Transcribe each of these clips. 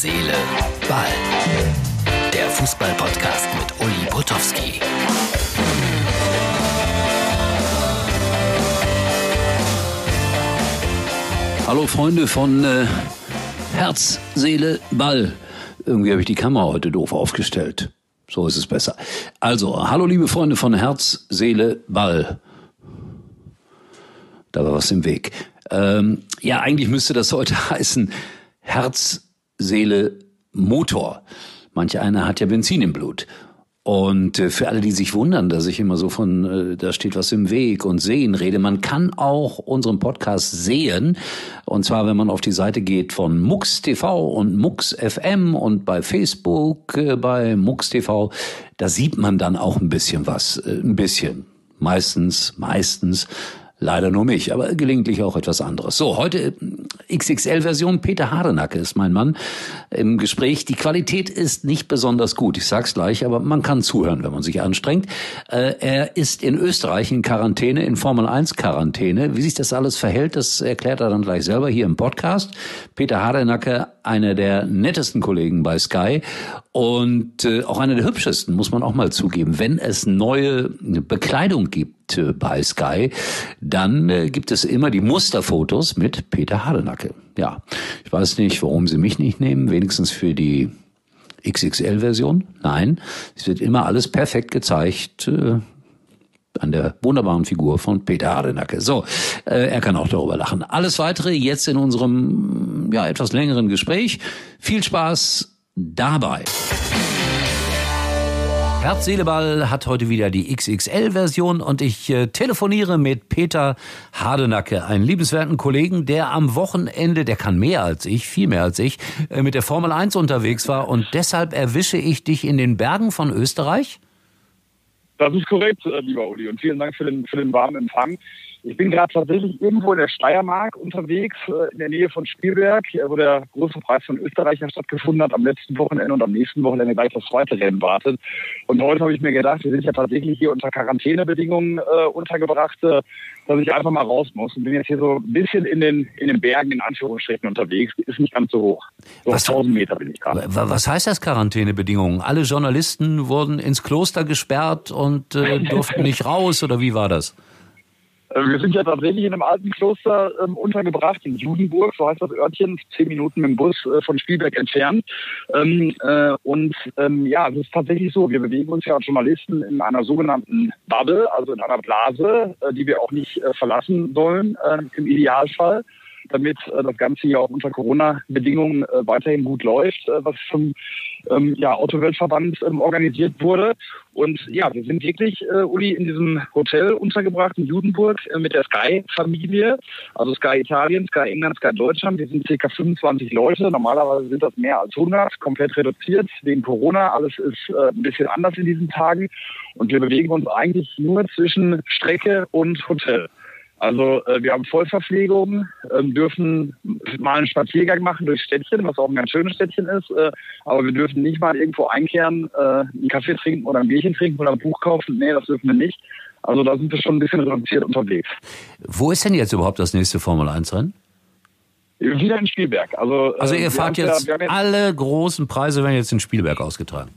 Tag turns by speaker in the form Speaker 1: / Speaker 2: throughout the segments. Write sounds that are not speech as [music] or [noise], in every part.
Speaker 1: Seele, Ball. Der Fußball-Podcast mit Uli Potowski.
Speaker 2: Hallo Freunde von äh, Herz, Seele, Ball. Irgendwie habe ich die Kamera heute doof aufgestellt. So ist es besser. Also, hallo liebe Freunde von Herz, Seele, Ball. Da war was im Weg. Ähm, ja, eigentlich müsste das heute [laughs] heißen Herz, Seele, Motor. Manch einer hat ja Benzin im Blut. Und äh, für alle, die sich wundern, dass ich immer so von, äh, da steht was im Weg und sehen rede, man kann auch unseren Podcast sehen. Und zwar, wenn man auf die Seite geht von Mux TV und Mux FM und bei Facebook, äh, bei Mux TV, da sieht man dann auch ein bisschen was. Ein bisschen. Meistens, meistens Leider nur mich, aber gelegentlich auch etwas anderes. So, heute äh, XXL-Version. Peter Harenacke ist mein Mann im Gespräch. Die Qualität ist nicht besonders gut, ich sag's gleich, aber man kann zuhören, wenn man sich anstrengt. Äh, er ist in Österreich in Quarantäne, in Formel 1 Quarantäne. Wie sich das alles verhält, das erklärt er dann gleich selber hier im Podcast. Peter Harenacke, einer der nettesten Kollegen bei Sky und äh, auch einer der hübschesten, muss man auch mal zugeben. Wenn es neue Bekleidung gibt, bei Sky, dann äh, gibt es immer die Musterfotos mit Peter Hardenacke. Ja, ich weiß nicht, warum sie mich nicht nehmen, wenigstens für die XXL-Version. Nein, es wird immer alles perfekt gezeigt. Äh, an der wunderbaren Figur von Peter Hardenacke. So, äh, er kann auch darüber lachen. Alles weitere jetzt in unserem ja etwas längeren Gespräch. Viel Spaß dabei. Herz, Seele, Ball hat heute wieder die XXL-Version und ich äh, telefoniere mit Peter Hardenacke, einen liebenswerten Kollegen, der am Wochenende, der kann mehr als ich, viel mehr als ich, äh, mit der Formel 1 unterwegs war und deshalb erwische ich dich in den Bergen von Österreich?
Speaker 3: Das ist korrekt, äh, lieber Uli, und vielen Dank für den, für den warmen Empfang. Ich bin gerade tatsächlich irgendwo in der Steiermark unterwegs, äh, in der Nähe von Spielberg, wo der große Preis von Österreich stattgefunden hat am letzten Wochenende und am nächsten Wochenende gleich das zweite Rennen wartet. Und heute habe ich mir gedacht, wir sind ja tatsächlich hier unter Quarantänebedingungen äh, untergebracht, äh, dass ich einfach mal raus muss und bin jetzt hier so ein bisschen in den, in den Bergen in Anführungsstrichen unterwegs. Ist nicht ganz so hoch. So was, 1000 Meter bin ich gerade.
Speaker 2: Was heißt das Quarantänebedingungen? Alle Journalisten wurden ins Kloster gesperrt und äh, durften nicht raus oder wie war das?
Speaker 3: Äh, wir sind ja tatsächlich in einem alten Kloster ähm, untergebracht, in Judenburg, so heißt das Örtchen, zehn Minuten mit dem Bus äh, von Spielberg entfernt. Ähm, äh, und ähm, ja, es ist tatsächlich so, wir bewegen uns ja als Journalisten in einer sogenannten Bubble, also in einer Blase, äh, die wir auch nicht äh, verlassen sollen, äh, im Idealfall damit äh, das Ganze ja auch unter Corona-Bedingungen äh, weiterhin gut läuft, äh, was vom ähm, ja, Autoweltverband ähm, organisiert wurde. Und ja, wir sind wirklich, äh, Uli, in diesem Hotel untergebracht in Judenburg mit der Sky-Familie, also Sky Italien, Sky England, Sky Deutschland. Wir sind ca. 25 Leute. Normalerweise sind das mehr als 100, komplett reduziert wegen Corona. Alles ist äh, ein bisschen anders in diesen Tagen. Und wir bewegen uns eigentlich nur zwischen Strecke und Hotel. Also äh, wir haben Vollverpflegung, äh, dürfen mal einen Spaziergang machen durch Städtchen, was auch ein ganz schönes Städtchen ist. Äh, aber wir dürfen nicht mal irgendwo einkehren, äh, einen Kaffee trinken oder ein Bierchen trinken oder ein Buch kaufen. Nee, das dürfen wir nicht. Also da sind wir schon ein bisschen reduziert unterwegs.
Speaker 2: Wo ist denn jetzt überhaupt das nächste Formel 1 Rennen?
Speaker 3: Wieder in Spielberg. Also,
Speaker 2: also ihr fahrt jetzt, ja, jetzt, alle großen Preise werden jetzt in Spielberg ausgetragen.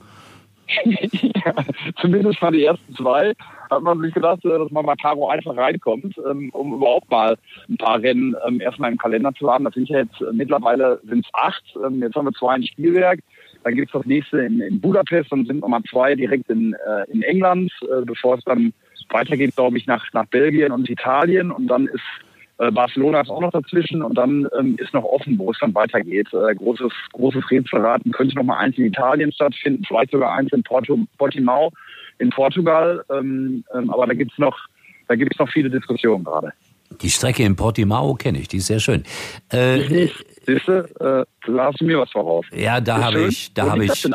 Speaker 2: [laughs]
Speaker 3: ja, zumindest mal die ersten zwei hat man sich gedacht, äh, dass man mal Karo einfach reinkommt, ähm, um überhaupt mal ein paar Rennen ähm, erstmal im Kalender zu haben. Das sind ja jetzt äh, mittlerweile sind es acht. Ähm, jetzt haben wir zwei in Spielwerk. Dann gibt es das nächste in, in Budapest und sind nochmal zwei direkt in, äh, in England, bevor es dann weitergeht, glaube ich, nach, nach Belgien und Italien. Und dann ist Barcelona ist auch noch dazwischen und dann ähm, ist noch offen, wo es dann weitergeht. Äh, großes, großes Rätselraten könnte noch mal eins in Italien stattfinden, vielleicht sogar eins in Porto, Portimao in Portugal. Ähm, ähm, aber da gibt's noch, da gibt's noch viele Diskussionen gerade.
Speaker 2: Die Strecke in Portimao kenne ich, die ist sehr schön.
Speaker 3: Äh, Siehst du, äh, da hast du mir was voraus.
Speaker 2: Ja, da habe ich, da habe ich,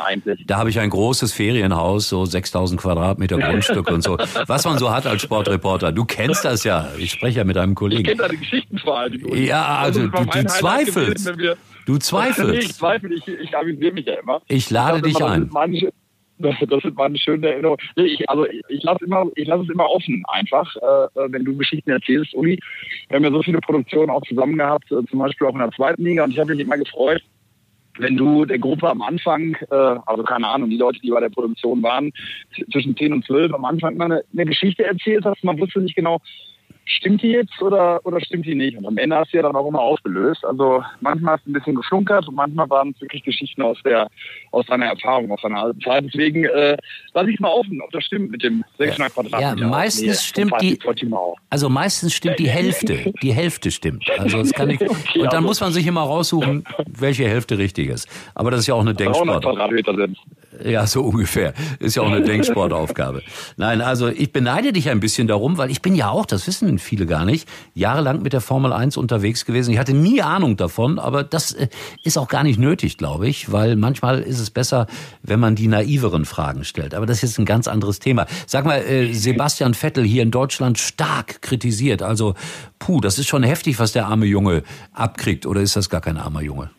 Speaker 2: da habe ich ein großes Ferienhaus, so 6000 Quadratmeter Grundstück und so. [laughs] Was man so hat als Sportreporter. Du kennst das ja. Ich spreche ja mit einem Kollegen. Ich
Speaker 3: kenne deine Geschichten vor allem.
Speaker 2: Ja, also du, du zweifelst. Gewesen, du zweifelst. Nee,
Speaker 3: ich zweifle, ich, ich avisiere mich ja immer.
Speaker 2: Ich lade ich dich ein.
Speaker 3: Manche, das, sind meine schönen Erinnerungen. Ich, also ich lasse immer, ich lasse es immer offen einfach, äh, äh, wenn du Geschichten erzählst, Uli. Wir haben ja so viele Produktionen auch zusammen gehabt, äh, zum Beispiel auch in der zweiten Liga. Und ich habe mich immer gefreut, wenn du der Gruppe am Anfang, äh, also keine Ahnung, die Leute, die bei der Produktion waren, zwischen 10 und 12 am Anfang mal eine, eine Geschichte erzählt hast, man wusste nicht genau, stimmt die jetzt oder, oder stimmt die nicht? Und am Ende hast du ja dann auch immer aufgelöst. Also manchmal hast du ein bisschen geflunkert und manchmal waren es wirklich Geschichten aus der aus deiner Erfahrung, aus deiner alten Zeit. Deswegen äh, lasse ich mal offen, ob das stimmt mit dem 600 Quadratmeter.
Speaker 2: Ja, meistens stimmt die, also meistens stimmt die Hälfte. Die Hälfte stimmt. Also das kann [laughs] ich, okay, und dann also, muss man sich immer raussuchen, welche Hälfte richtig ist. Aber das ist ja auch eine Denksport. Ja, so ungefähr. Ist ja auch eine Denksportaufgabe. Nein, also ich beneide dich ein bisschen darum, weil ich bin ja auch, das wissen viele gar nicht, jahrelang mit der Formel 1 unterwegs gewesen. Ich hatte nie Ahnung davon, aber das äh, ist auch gar nicht nötig, glaube ich, weil manchmal ist es besser, wenn man die naiveren Fragen stellt. Aber das ist jetzt ein ganz anderes Thema. Sag mal, äh, Sebastian Vettel hier in Deutschland stark kritisiert. Also, puh, das ist schon heftig, was der arme Junge abkriegt. Oder ist das gar kein armer Junge?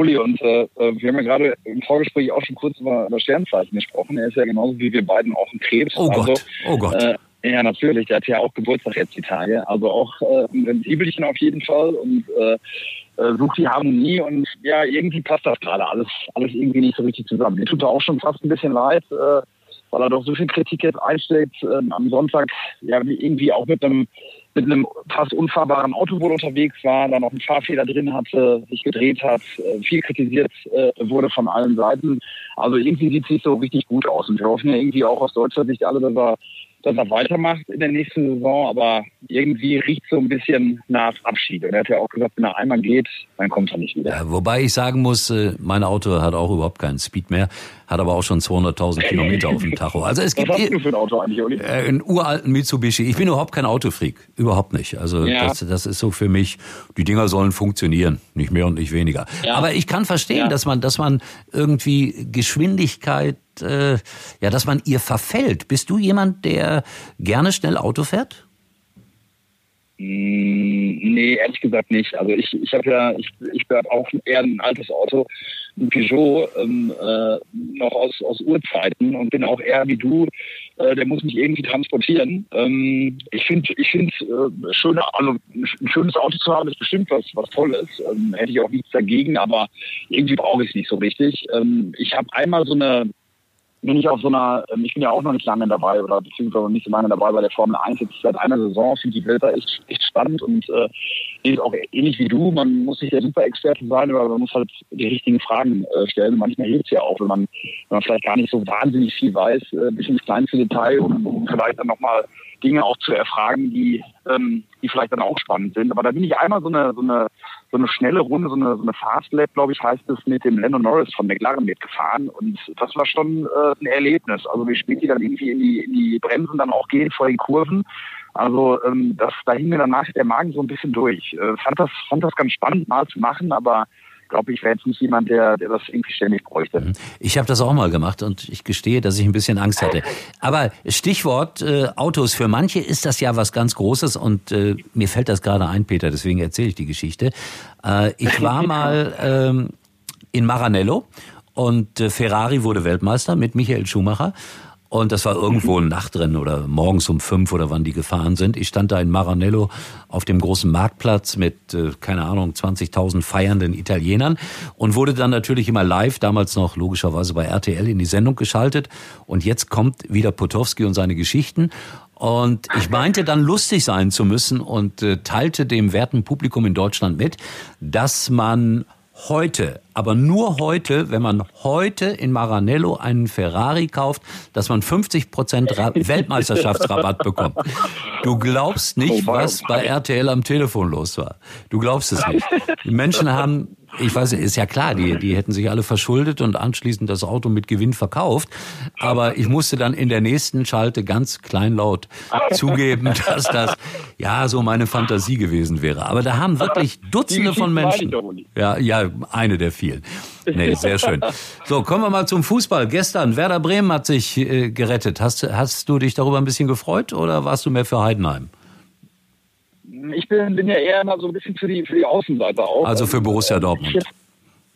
Speaker 3: Uli, und äh, äh, wir haben ja gerade im Vorgespräch auch schon kurz über, über Sternzeichen gesprochen. Er ist ja genauso wie wir beiden auch ein Krebs.
Speaker 2: Oh also, Gott, oh Gott. Äh,
Speaker 3: ja, natürlich. Der hat ja auch Geburtstag jetzt die Tage. Also auch äh, ein Sensibelchen auf jeden Fall und äh, äh, sucht die Harmonie und ja, irgendwie passt das gerade alles, alles irgendwie nicht so richtig zusammen. Mir tut er auch schon fast ein bisschen leid, äh, weil er doch so viel Kritik jetzt einsteckt. Äh, am Sonntag ja irgendwie auch mit einem mit einem fast unfahrbaren Auto wohl unterwegs war, da noch einen Fahrfehler drin hatte, sich gedreht hat, äh, viel kritisiert äh, wurde von allen Seiten. Also irgendwie sieht es nicht so richtig gut aus. Und wir hoffen ja irgendwie auch aus deutscher Sicht alle, dass er dass er weitermacht in der nächsten Saison, aber irgendwie riecht so ein bisschen nach Abschied. Und er hat ja auch gesagt, wenn er einmal geht, dann kommt er nicht wieder. Ja,
Speaker 2: wobei ich sagen muss, äh, mein Auto hat auch überhaupt keinen Speed mehr, hat aber auch schon 200.000 Kilometer auf dem Tacho. Also es gibt
Speaker 3: Was hast du für ein Auto eigentlich, Uli?
Speaker 2: Äh, einen uralten Mitsubishi. Ich bin überhaupt kein Autofreak, überhaupt nicht. Also ja. das, das ist so für mich, die Dinger sollen funktionieren, nicht mehr und nicht weniger. Ja. Aber ich kann verstehen, dass man, dass man irgendwie Geschwindigkeit äh, ja, dass man ihr verfällt. Bist du jemand, der gerne schnell Auto fährt?
Speaker 3: Mm, nee, ehrlich gesagt nicht. Also ich, ich habe ja, ich, ich habe auch eher ein altes Auto, ein Peugeot, ähm, äh, noch aus, aus Urzeiten und bin auch eher wie du, äh, der muss mich irgendwie transportieren. Ähm, ich finde, ich finde, äh, also ein schönes Auto zu haben ist bestimmt was, was Tolles. Ähm, hätte ich auch nichts dagegen, aber irgendwie brauche ich es nicht so richtig. Ähm, ich habe einmal so eine bin ich auf so einer, ähm, ich bin ja auch noch nicht lange dabei oder beziehungsweise nicht so lange dabei bei der Formel 1, jetzt seit einer Saison, finde die Welt da echt, echt spannend und äh, auch ähnlich wie du, man muss nicht der Super-Experte sein, aber man muss halt die richtigen Fragen äh, stellen. Manchmal hilft es ja auch, wenn man, wenn man vielleicht gar nicht so wahnsinnig viel weiß, äh, bis ins kleinste Detail, um, um vielleicht dann nochmal Dinge auch zu erfragen, die, ähm, die vielleicht dann auch spannend sind. Aber da bin ich einmal so eine, so eine, so eine schnelle Runde, so eine, so eine Fast Lab, glaube ich, heißt es, mit dem Lennon Norris von McLaren mitgefahren. Und das war schon äh, ein Erlebnis. Also wie spät die dann irgendwie in die, in die Bremsen dann auch gehen vor den Kurven. Also ähm, das, da hing mir danach der Magen so ein bisschen durch. Äh, fand das, fand das ganz spannend mal zu machen, aber glaube, ich wäre jetzt nicht jemand, der, der das irgendwie ständig bräuchte. Mhm.
Speaker 2: Ich habe das auch mal gemacht und ich gestehe, dass ich ein bisschen Angst hatte. Aber Stichwort äh, Autos, für manche ist das ja was ganz Großes und äh, mir fällt das gerade ein, Peter, deswegen erzähle ich die Geschichte. Äh, ich war [laughs] mal ähm, in Maranello und äh, Ferrari wurde Weltmeister mit Michael Schumacher. Und das war irgendwo ein Nachtrennen oder morgens um fünf oder wann die gefahren sind. Ich stand da in Maranello auf dem großen Marktplatz mit, äh, keine Ahnung, 20.000 feiernden Italienern und wurde dann natürlich immer live, damals noch logischerweise bei RTL in die Sendung geschaltet. Und jetzt kommt wieder Potowski und seine Geschichten. Und ich meinte dann lustig sein zu müssen und äh, teilte dem werten Publikum in Deutschland mit, dass man heute, aber nur heute, wenn man heute in Maranello einen Ferrari kauft, dass man 50 Prozent [laughs] Weltmeisterschaftsrabatt bekommt. Du glaubst nicht, oh was bei RTL am Telefon los war. Du glaubst es nicht. Die Menschen haben ich weiß, ist ja klar, die, die hätten sich alle verschuldet und anschließend das Auto mit Gewinn verkauft. Aber ich musste dann in der nächsten Schalte ganz kleinlaut zugeben, [laughs] dass das ja so meine Fantasie gewesen wäre. Aber da haben wirklich Dutzende von Menschen. Ja, ja, eine der vielen. Nee, sehr schön. So, kommen wir mal zum Fußball. Gestern, Werder Bremen hat sich äh, gerettet. Hast, hast du dich darüber ein bisschen gefreut oder warst du mehr für Heidenheim?
Speaker 3: Ich bin, bin ja eher immer so ein bisschen für die, für die Außenseite auch.
Speaker 2: Also für Borussia ähm, Dortmund.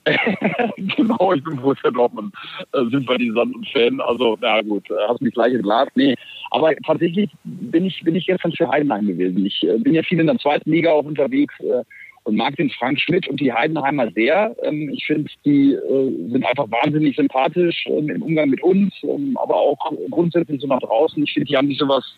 Speaker 2: [laughs]
Speaker 3: genau, ich bin Borussia Dortmund äh, Sympathisant-Fan. Also, na gut, äh, hast mich gleich entlarvt. Nee, aber tatsächlich bin ich, bin ich gestern für Heidenheim gewesen. Ich äh, bin ja viel in der zweiten Liga auch unterwegs. Äh, und mag den Frank Schmidt und die Heidenheimer sehr. Ähm, ich finde, die äh, sind einfach wahnsinnig sympathisch ähm, im Umgang mit uns, ähm, aber auch grundsätzlich so nach draußen. Ich finde, die haben sich sowas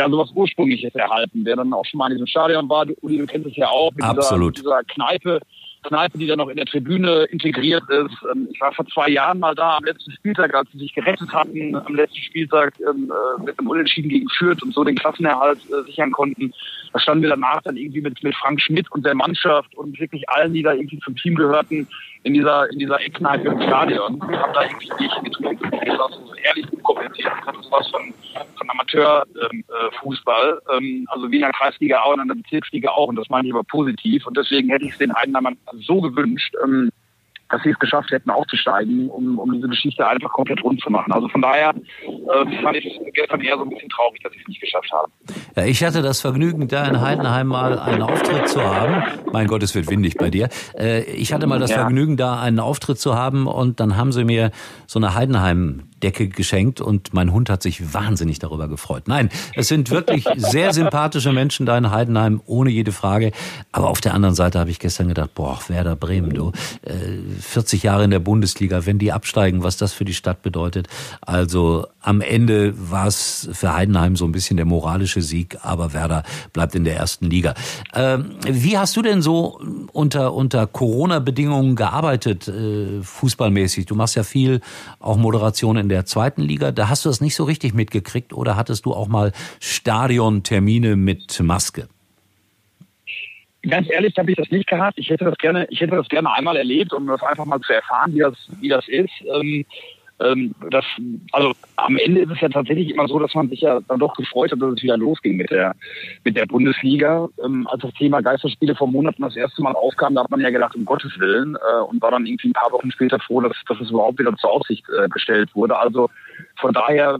Speaker 3: ja, sowas Ursprüngliches erhalten. Wer dann auch schon mal in diesem Stadion war, Uli, du kennst es ja auch,
Speaker 2: mit Absolut.
Speaker 3: Dieser, dieser Kneipe, Kneipe, die dann noch in der Tribüne integriert ist. Ähm, ich war vor zwei Jahren mal da am letzten Spieltag, als sie sich gerettet hatten, am letzten Spieltag ähm, äh, mit einem Unentschieden gegen Fürth und so den Klassenerhalt äh, sichern konnten. Da standen wir danach dann irgendwie mit, mit Frank Schmidt und der Mannschaft und wirklich allen, die da irgendwie zum Team gehörten, in dieser, in dieser Eckkneipe im Stadion. Ich habe da irgendwie nicht getrunken. Lasse so ehrlich unkommentiert. Ich hatte sowas von, von Amateurfußball. Ähm, ähm, also wie in der Kreisliga auch und in der Bezirksliga auch. Und das meine ich aber positiv. Und deswegen hätte ich es den Heidenheimern so gewünscht, ähm, dass sie es geschafft hätten, aufzusteigen, um, um diese Geschichte einfach komplett rund zu machen. Also von daher äh, fand ich es gestern eher so ein bisschen traurig, dass sie es nicht geschafft haben.
Speaker 2: Ja, ich hatte das Vergnügen, da in Heidenheim mal einen Auftritt zu haben. Mein Gott, es wird windig bei dir. Äh, ich hatte mal das ja. Vergnügen, da einen Auftritt zu haben und dann haben sie mir so eine Heidenheim Decke geschenkt und mein Hund hat sich wahnsinnig darüber gefreut. Nein, es sind wirklich sehr sympathische Menschen da in Heidenheim, ohne jede Frage. Aber auf der anderen Seite habe ich gestern gedacht, boah, Werder Bremen, du, 40 äh, Jahre in der Bundesliga, wenn die absteigen, was das für die Stadt bedeutet. Also am Ende war es für Heidenheim so ein bisschen der moralische Sieg, aber Werder bleibt in der ersten Liga. Ähm, wie hast du denn so unter, unter Corona-Bedingungen gearbeitet, äh, fußballmäßig? Du machst ja viel auch Moderation in der zweiten Liga. Da hast du das nicht so richtig mitgekriegt oder hattest du auch mal Stadiontermine mit Maske?
Speaker 3: Ganz ehrlich habe ich das nicht gehabt. Ich hätte das gerne, ich hätte das gerne einmal erlebt, um das einfach mal zu erfahren, wie das, wie das ist. Ähm, ähm, das, also am Ende ist es ja tatsächlich immer so, dass man sich ja dann doch gefreut hat, dass es wieder losging mit der, mit der Bundesliga. Ähm, als das Thema Geisterspiele vor Monaten das erste Mal aufkam, da hat man ja gedacht, um Gottes Willen, äh, und war dann irgendwie ein paar Wochen später froh, dass, dass es überhaupt wieder zur Aussicht äh, gestellt wurde. Also von daher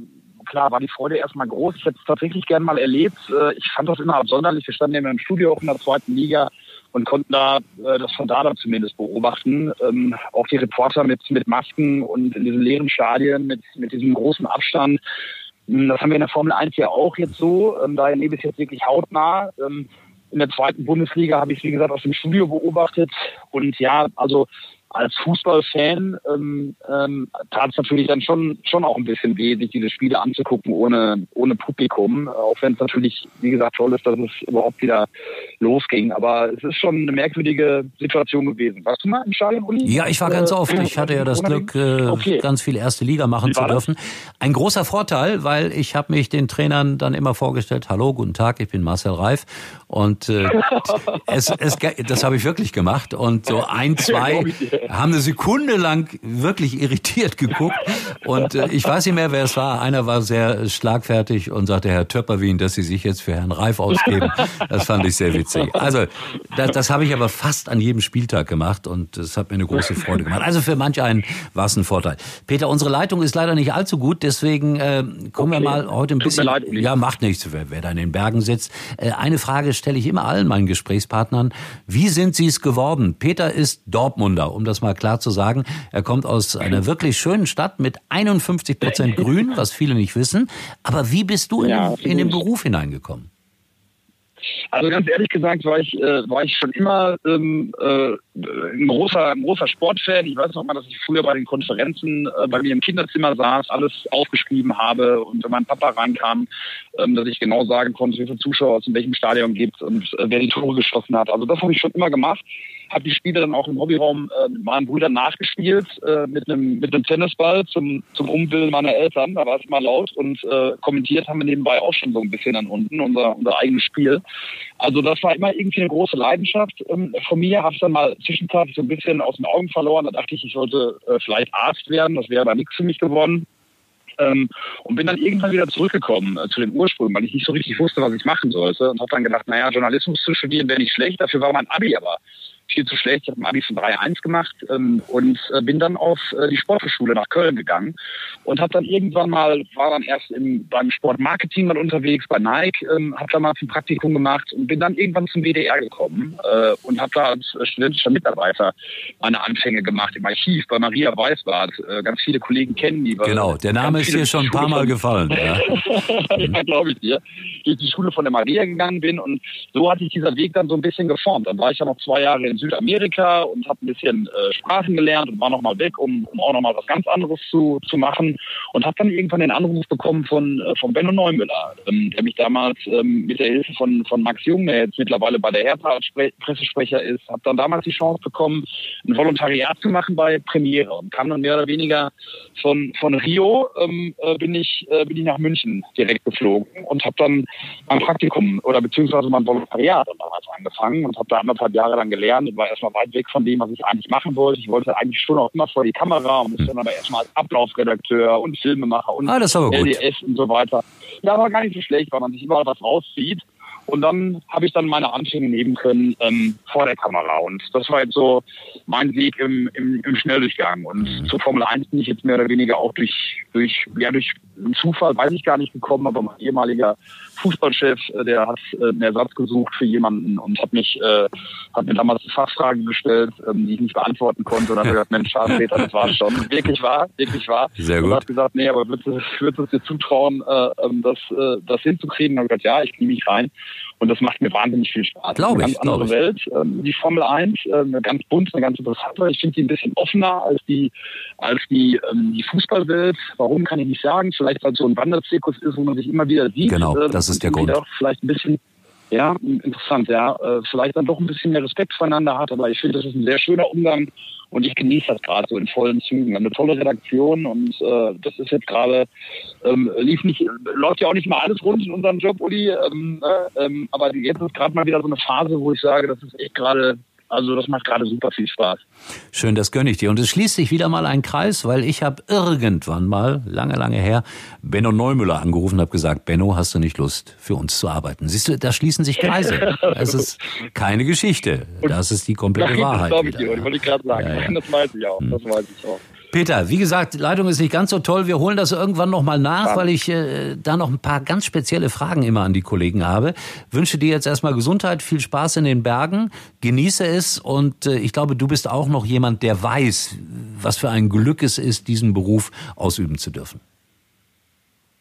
Speaker 3: klar war die Freude erstmal groß. Ich hätte es tatsächlich gern mal erlebt. Äh, ich fand das immer absonderlich. Wir standen ja im Studio auch in der zweiten Liga und konnten da äh, das von da zumindest beobachten. Ähm, auch die Reporter mit, mit Masken und in diesen leeren Stadien mit, mit diesem großen Abstand. Hm, das haben wir in der Formel 1 ja auch jetzt so. Ähm, da erlebe ich es jetzt wirklich hautnah. Ähm, in der zweiten Bundesliga habe ich, wie gesagt, aus dem Studio beobachtet. Und ja, also als Fußballfan ähm, ähm, tat es natürlich dann schon schon auch ein bisschen weh, sich diese Spiele anzugucken ohne ohne Publikum. Auch wenn es natürlich, wie gesagt, toll ist, dass es überhaupt wieder losging. Aber es ist schon eine merkwürdige Situation gewesen. Warst du mal im Stadion, Uli?
Speaker 2: Ja, ich war ganz oft. Ich hatte ja das Glück, äh, okay. ganz viel erste Liga machen zu dürfen. Ein großer Vorteil, weil ich habe mich den Trainern dann immer vorgestellt, hallo, guten Tag, ich bin Marcel Reif. Und äh, [laughs] es, es, das habe ich wirklich gemacht. Und so ein, zwei haben eine Sekunde lang wirklich irritiert geguckt. Und äh, ich weiß nicht mehr, wer es war. Einer war sehr schlagfertig und sagte, Herr Töpperwien, dass Sie sich jetzt für Herrn Reif ausgeben. Das fand ich sehr witzig. Also das, das habe ich aber fast an jedem Spieltag gemacht und das hat mir eine große Freude gemacht. Also für manch einen war es ein Vorteil. Peter, unsere Leitung ist leider nicht allzu gut, deswegen äh, kommen okay. wir mal heute ein bisschen. Leid, ja, macht nichts, wer, wer da in den Bergen sitzt. Äh, eine Frage stelle ich immer allen meinen Gesprächspartnern. Wie sind Sie es geworden? Peter ist Dortmunder, um das mal klar zu sagen. Er kommt aus einer wirklich schönen Stadt mit 51 Prozent Grün, was viele nicht wissen. Aber wie bist du in, ja, den, in den Beruf hineingekommen?
Speaker 3: Also ganz ehrlich gesagt war ich, äh, war ich schon immer ähm, äh, ein, großer, ein großer Sportfan. Ich weiß noch mal, dass ich früher bei den Konferenzen äh, bei mir im Kinderzimmer saß, alles aufgeschrieben habe und wenn mein Papa rankam, ähm, dass ich genau sagen konnte, wie viele Zuschauer es in welchem Stadion gibt und äh, wer die Tore geschossen hat. Also das habe ich schon immer gemacht habe die Spiele dann auch im Hobbyraum äh, mit meinem Bruder nachgespielt, äh, mit einem mit einem Tennisball zum, zum Umwillen meiner Eltern. Da war es mal laut und äh, kommentiert haben wir nebenbei auch schon so ein bisschen dann unten, unser, unser eigenes Spiel. Also das war immer irgendwie eine große Leidenschaft ähm, von mir. Habe es dann mal zwischenzeitlich so ein bisschen aus den Augen verloren. Da dachte ich, ich sollte äh, vielleicht Arzt werden. Das wäre aber nichts für mich geworden. Ähm, und bin dann irgendwann wieder zurückgekommen äh, zu den Ursprüngen, weil ich nicht so richtig wusste, was ich machen sollte. Und habe dann gedacht, naja, Journalismus zu studieren wäre nicht schlecht. Dafür war mein Abi aber viel zu schlecht. Ich habe ein Abi von 3-1 gemacht ähm, und äh, bin dann auf äh, die Sporthochschule nach Köln gegangen und habe dann irgendwann mal, war dann erst im, beim Sportmarketing mal unterwegs bei Nike, ähm, habe da mal ein Praktikum gemacht und bin dann irgendwann zum WDR gekommen äh, und habe da als studentischer Mitarbeiter meine Anfänge gemacht im Archiv bei Maria Weißbart. Äh, ganz viele Kollegen kennen die.
Speaker 2: Genau, der Name ist hier schon ein paar Mal gefallen. Ja, [laughs]
Speaker 3: ja glaube ich dir. Ich die Schule von der Maria gegangen bin und so hat sich dieser Weg dann so ein bisschen geformt. Dann war ich ja noch zwei Jahre in Südamerika und habe ein bisschen äh, Sprachen gelernt und war noch mal weg, um, um auch noch mal was ganz anderes zu, zu machen. Und habe dann irgendwann den Anruf bekommen von, äh, von Benno Neumüller, ähm, der mich damals ähm, mit der Hilfe von, von Max Jung, der jetzt mittlerweile bei der Hertha als Spre Pressesprecher ist, habe dann damals die Chance bekommen, ein Volontariat zu machen bei Premiere und kam dann mehr oder weniger von, von Rio ähm, äh, bin, ich, äh, bin ich nach München direkt geflogen und habe dann mein Praktikum oder beziehungsweise mein Volontariat damals angefangen und habe da anderthalb Jahre lang gelernt und war erstmal weit weg von dem, was ich eigentlich machen wollte. Ich wollte eigentlich schon auch immer vor die Kamera und musste dann aber erstmal als Ablaufredakteur und Filmemacher und
Speaker 2: ah, das.
Speaker 3: LDS und so weiter. Ja, war gar nicht so schlecht, weil man sich überall was rauszieht. Und dann habe ich dann meine Anfänge nehmen können ähm, vor der Kamera. Und das war jetzt so mein Weg im, im, im Schnelldurchgang. Und mhm. zur Formel 1 bin ich jetzt mehr oder weniger auch durch, durch, ja, durch Zufall, weiß ich gar nicht gekommen, aber mein ehemaliger Fußballchef, äh, der hat äh, einen Ersatz gesucht für jemanden und hat mich, äh, hat mir damals eine Fachfrage gestellt, ähm, die ich nicht beantworten konnte. Und dann hat gesagt, Mensch, schade, Peter, das war schon. Wirklich wahr, wirklich wahr.
Speaker 2: Sehr gut.
Speaker 3: Und hat gesagt, nee, aber würdest du, du dir zutrauen, äh, ähm, das, äh, das hinzukriegen? Und ich gesagt, ja, ich knie mich rein. Und das macht mir wahnsinnig viel Spaß.
Speaker 2: Glaube
Speaker 3: ich. Eine ganz andere
Speaker 2: ich.
Speaker 3: Welt. Ähm, die Formel 1, äh, eine ganz bunt, eine ganz interessante. Ich finde die ein bisschen offener als die, als die, ähm, die Fußballwelt. Warum kann ich nicht sagen? Vielleicht weil es so ein Wanderzirkus ist, wo man sich immer wieder sieht.
Speaker 2: Genau,
Speaker 3: äh,
Speaker 2: das ist der Grund.
Speaker 3: Vielleicht ein bisschen ja, interessant, ja. Äh, vielleicht dann doch ein bisschen mehr Respekt voneinander hat, aber ich finde, das ist ein sehr schöner Umgang und ich genieße das gerade so in vollen Zügen. Eine tolle Redaktion und äh, das ist jetzt gerade, ähm, lief nicht, läuft ja auch nicht mal alles rund in unserem Job, Uli, ähm, äh, aber jetzt ist gerade mal wieder so eine Phase, wo ich sage, das ist echt gerade also das macht gerade super viel Spaß.
Speaker 2: Schön, das gönne ich dir. Und es schließt sich wieder mal ein Kreis, weil ich habe irgendwann mal, lange, lange her, Benno Neumüller angerufen und habe gesagt, Benno, hast du nicht Lust, für uns zu arbeiten? Siehst du, da schließen sich Kreise. Es ist keine Geschichte. Das ist die komplette
Speaker 3: Nein,
Speaker 2: Wahrheit.
Speaker 3: Das glaube ich
Speaker 2: wieder.
Speaker 3: dir, wollte ich gerade sagen.
Speaker 2: Ja, ja.
Speaker 3: Das weiß ich auch. Das weiß ich auch.
Speaker 2: Peter, wie gesagt, die Leitung ist nicht ganz so toll. Wir holen das irgendwann noch mal nach, weil ich äh, da noch ein paar ganz spezielle Fragen immer an die Kollegen habe. Wünsche dir jetzt erstmal Gesundheit, viel Spaß in den Bergen, genieße es und äh, ich glaube, du bist auch noch jemand, der weiß, was für ein Glück es ist, diesen Beruf ausüben zu dürfen.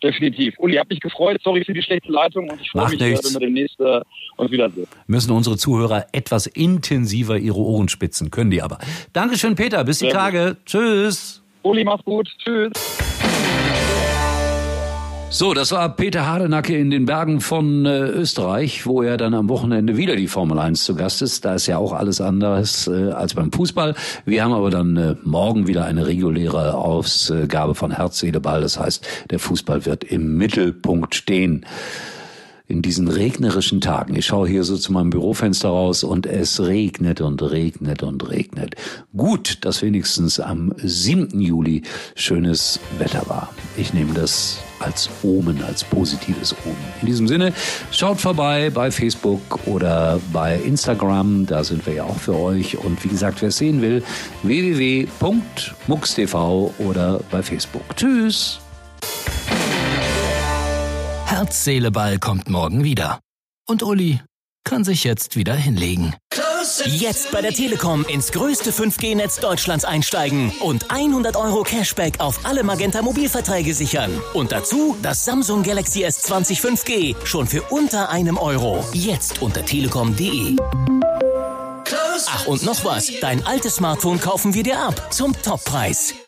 Speaker 3: Definitiv. Uli, hab mich gefreut. Sorry für die schlechte Leitung und ich freue mich,
Speaker 2: nichts.
Speaker 3: wenn wir demnächst äh, uns wiedersehen.
Speaker 2: Müssen unsere Zuhörer etwas intensiver ihre Ohren spitzen, können die aber. Dankeschön, Peter. Bis die
Speaker 3: Sehr gut.
Speaker 2: Tage. Tschüss.
Speaker 3: Uli, mach's gut. Tschüss.
Speaker 2: So, das war Peter Hardenacke in den Bergen von äh, Österreich, wo er dann am Wochenende wieder die Formel 1 zu Gast ist. Da ist ja auch alles anders äh, als beim Fußball. Wir haben aber dann äh, morgen wieder eine reguläre Ausgabe von Herz, Seele, Ball. Das heißt, der Fußball wird im Mittelpunkt stehen in diesen regnerischen Tagen. Ich schaue hier so zu meinem Bürofenster raus und es regnet und regnet und regnet. Gut, dass wenigstens am 7. Juli schönes Wetter war. Ich nehme das als Omen, als positives Omen. In diesem Sinne, schaut vorbei bei Facebook oder bei Instagram, da sind wir ja auch für euch. Und wie gesagt, wer es sehen will, www.mux.tv oder bei Facebook. Tschüss!
Speaker 1: Herz, Seele, Ball kommt morgen wieder. Und Uli kann sich jetzt wieder hinlegen.
Speaker 4: Jetzt bei der Telekom ins größte 5G-Netz Deutschlands einsteigen und 100 Euro Cashback auf alle Magenta Mobilverträge sichern. Und dazu das Samsung Galaxy S20 5G schon für unter einem Euro. Jetzt unter telekom.de. Ach und noch was, dein altes Smartphone kaufen wir dir ab zum Toppreis.